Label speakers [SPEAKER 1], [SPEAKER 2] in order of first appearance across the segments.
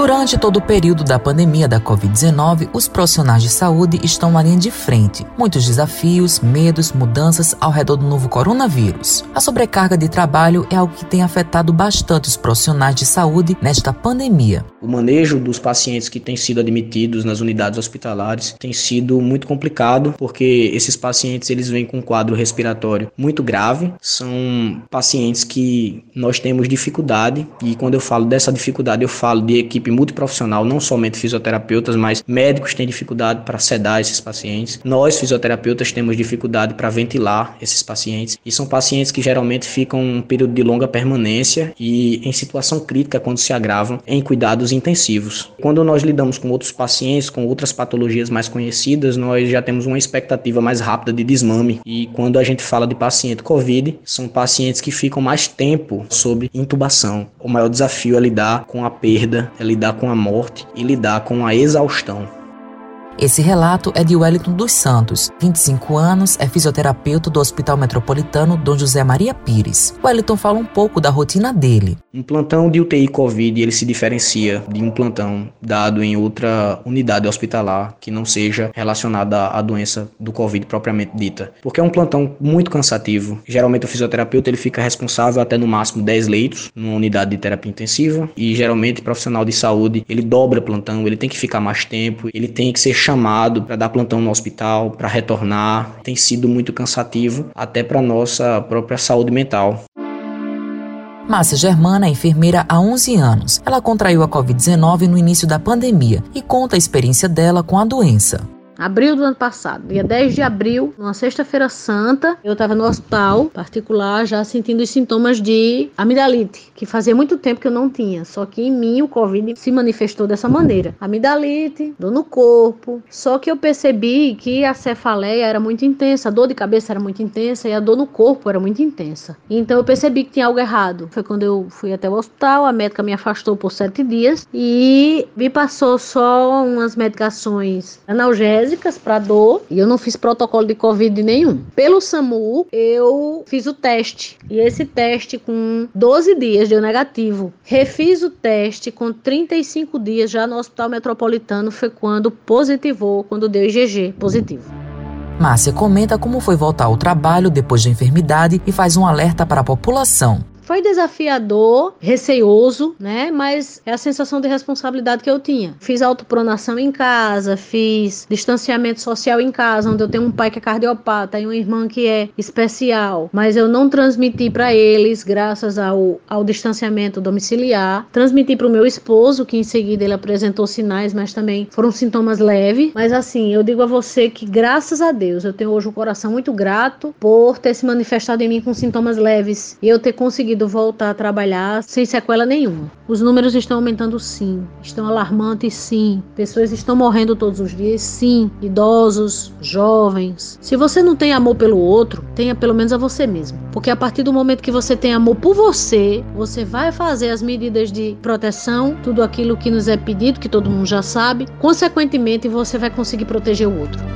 [SPEAKER 1] Durante todo o período da pandemia da Covid-19, os profissionais de saúde estão na linha de frente. Muitos desafios, medos, mudanças ao redor do novo coronavírus. A sobrecarga de trabalho é algo que tem afetado bastante os profissionais de saúde nesta pandemia.
[SPEAKER 2] O manejo dos pacientes que têm sido admitidos nas unidades hospitalares tem sido muito complicado, porque esses pacientes eles vêm com um quadro respiratório muito grave. São pacientes que nós temos dificuldade, e quando eu falo dessa dificuldade, eu falo de equipe multiprofissional, não somente fisioterapeutas, mas médicos têm dificuldade para sedar esses pacientes. Nós, fisioterapeutas, temos dificuldade para ventilar esses pacientes, e são pacientes que geralmente ficam um período de longa permanência e em situação crítica quando se agravam em cuidados intensivos. Quando nós lidamos com outros pacientes, com outras patologias mais conhecidas, nós já temos uma expectativa mais rápida de desmame. E quando a gente fala de paciente COVID, são pacientes que ficam mais tempo sob intubação. O maior desafio é lidar com a perda, é lidar com a morte e lidar com a exaustão.
[SPEAKER 1] Esse relato é de Wellington dos Santos, 25 anos, é fisioterapeuta do Hospital Metropolitano Dom José Maria Pires. Wellington fala um pouco da rotina dele.
[SPEAKER 2] Um plantão de UTI COVID ele se diferencia de um plantão dado em outra unidade hospitalar que não seja relacionada à doença do COVID propriamente dita, porque é um plantão muito cansativo. Geralmente o fisioterapeuta ele fica responsável até no máximo 10 leitos numa unidade de terapia intensiva e geralmente profissional de saúde ele dobra plantão, ele tem que ficar mais tempo, ele tem que ser chamado para dar plantão no hospital, para retornar. Tem sido muito cansativo, até para nossa própria saúde mental.
[SPEAKER 1] Márcia Germana é enfermeira há 11 anos. Ela contraiu a Covid-19 no início da pandemia e conta a experiência dela com a doença
[SPEAKER 3] abril do ano passado, dia 10 de abril, numa sexta-feira santa, eu estava no hospital particular já sentindo os sintomas de amidalite, que fazia muito tempo que eu não tinha, só que em mim o Covid se manifestou dessa maneira. Amidalite, dor no corpo, só que eu percebi que a cefaleia era muito intensa, a dor de cabeça era muito intensa e a dor no corpo era muito intensa. Então eu percebi que tinha algo errado. Foi quando eu fui até o hospital, a médica me afastou por sete dias e me passou só umas medicações analgésicas básicas para dor e eu não fiz protocolo de Covid nenhum. Pelo SAMU, eu fiz o teste e esse teste com 12 dias deu negativo. Refiz o teste com 35 dias já no Hospital Metropolitano foi quando positivou, quando deu IgG positivo.
[SPEAKER 1] Márcia comenta como foi voltar ao trabalho depois da enfermidade e faz um alerta para a população.
[SPEAKER 3] Foi desafiador, receioso, né? Mas é a sensação de responsabilidade que eu tinha. Fiz autopronação em casa, fiz distanciamento social em casa, onde eu tenho um pai que é cardiopata e uma irmã que é especial, mas eu não transmiti para eles, graças ao, ao distanciamento domiciliar. Transmiti para o meu esposo, que em seguida ele apresentou sinais, mas também foram sintomas leves. Mas assim, eu digo a você que graças a Deus eu tenho hoje um coração muito grato por ter se manifestado em mim com sintomas leves e eu ter conseguido conseguido voltar a trabalhar sem sequela nenhuma. Os números estão aumentando sim, estão alarmantes sim. Pessoas estão morrendo todos os dias sim, idosos, jovens. Se você não tem amor pelo outro, tenha pelo menos a você mesmo. Porque a partir do momento que você tem amor por você, você vai fazer as medidas de proteção, tudo aquilo que nos é pedido, que todo mundo já sabe. Consequentemente, você vai conseguir proteger o outro.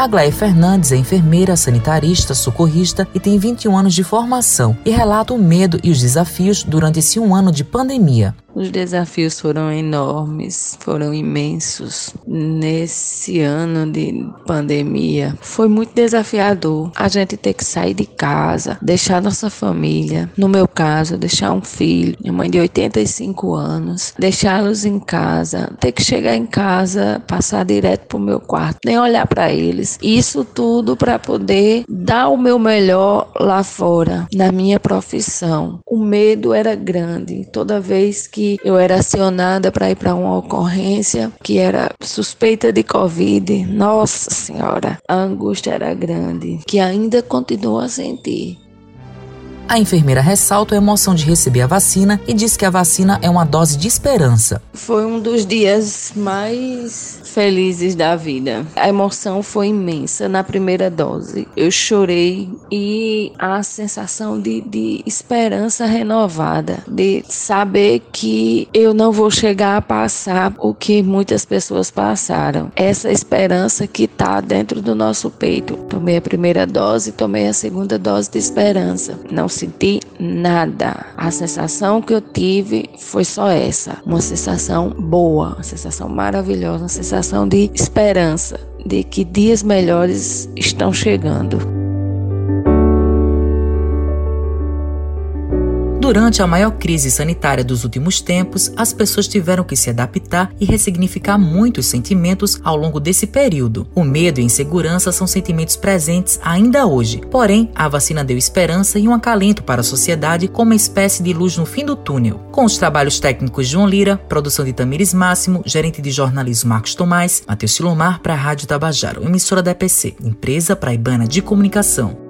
[SPEAKER 1] Aglaé Fernandes é enfermeira, sanitarista, socorrista e tem 21 anos de formação e relata o medo e os desafios durante esse um ano de pandemia.
[SPEAKER 4] Os desafios foram enormes, foram imensos. Nesse ano de pandemia, foi muito desafiador a gente ter que sair de casa, deixar nossa família. No meu caso, deixar um filho, minha mãe de 85 anos, deixá-los em casa, ter que chegar em casa, passar direto para o meu quarto, nem olhar para eles. Isso tudo para poder dar o meu melhor lá fora, na minha profissão. O medo era grande toda vez que que eu era acionada para ir para uma ocorrência que era suspeita de Covid. Nossa Senhora, a angústia era grande, que ainda continuo a sentir.
[SPEAKER 1] A enfermeira ressalta a emoção de receber a vacina e diz que a vacina é uma dose de esperança.
[SPEAKER 4] Foi um dos dias mais felizes da vida. A emoção foi imensa na primeira dose. Eu chorei e a sensação de, de esperança renovada, de saber que eu não vou chegar a passar o que muitas pessoas passaram. Essa esperança que está dentro do nosso peito. Tomei a primeira dose, tomei a segunda dose de esperança. Não senti nada. A sensação que eu tive foi só essa, uma sensação boa, uma sensação maravilhosa, uma sensação de esperança, de que dias melhores estão chegando.
[SPEAKER 1] Durante a maior crise sanitária dos últimos tempos, as pessoas tiveram que se adaptar e ressignificar muitos sentimentos ao longo desse período. O medo e a insegurança são sentimentos presentes ainda hoje. Porém, a vacina deu esperança e um acalento para a sociedade como uma espécie de luz no fim do túnel. Com os trabalhos técnicos de João Lira, produção de Tamires Máximo, gerente de jornalismo Marcos Tomás, Matheus Silomar para a Rádio Tabajaro, emissora da EPC, empresa praibana de comunicação.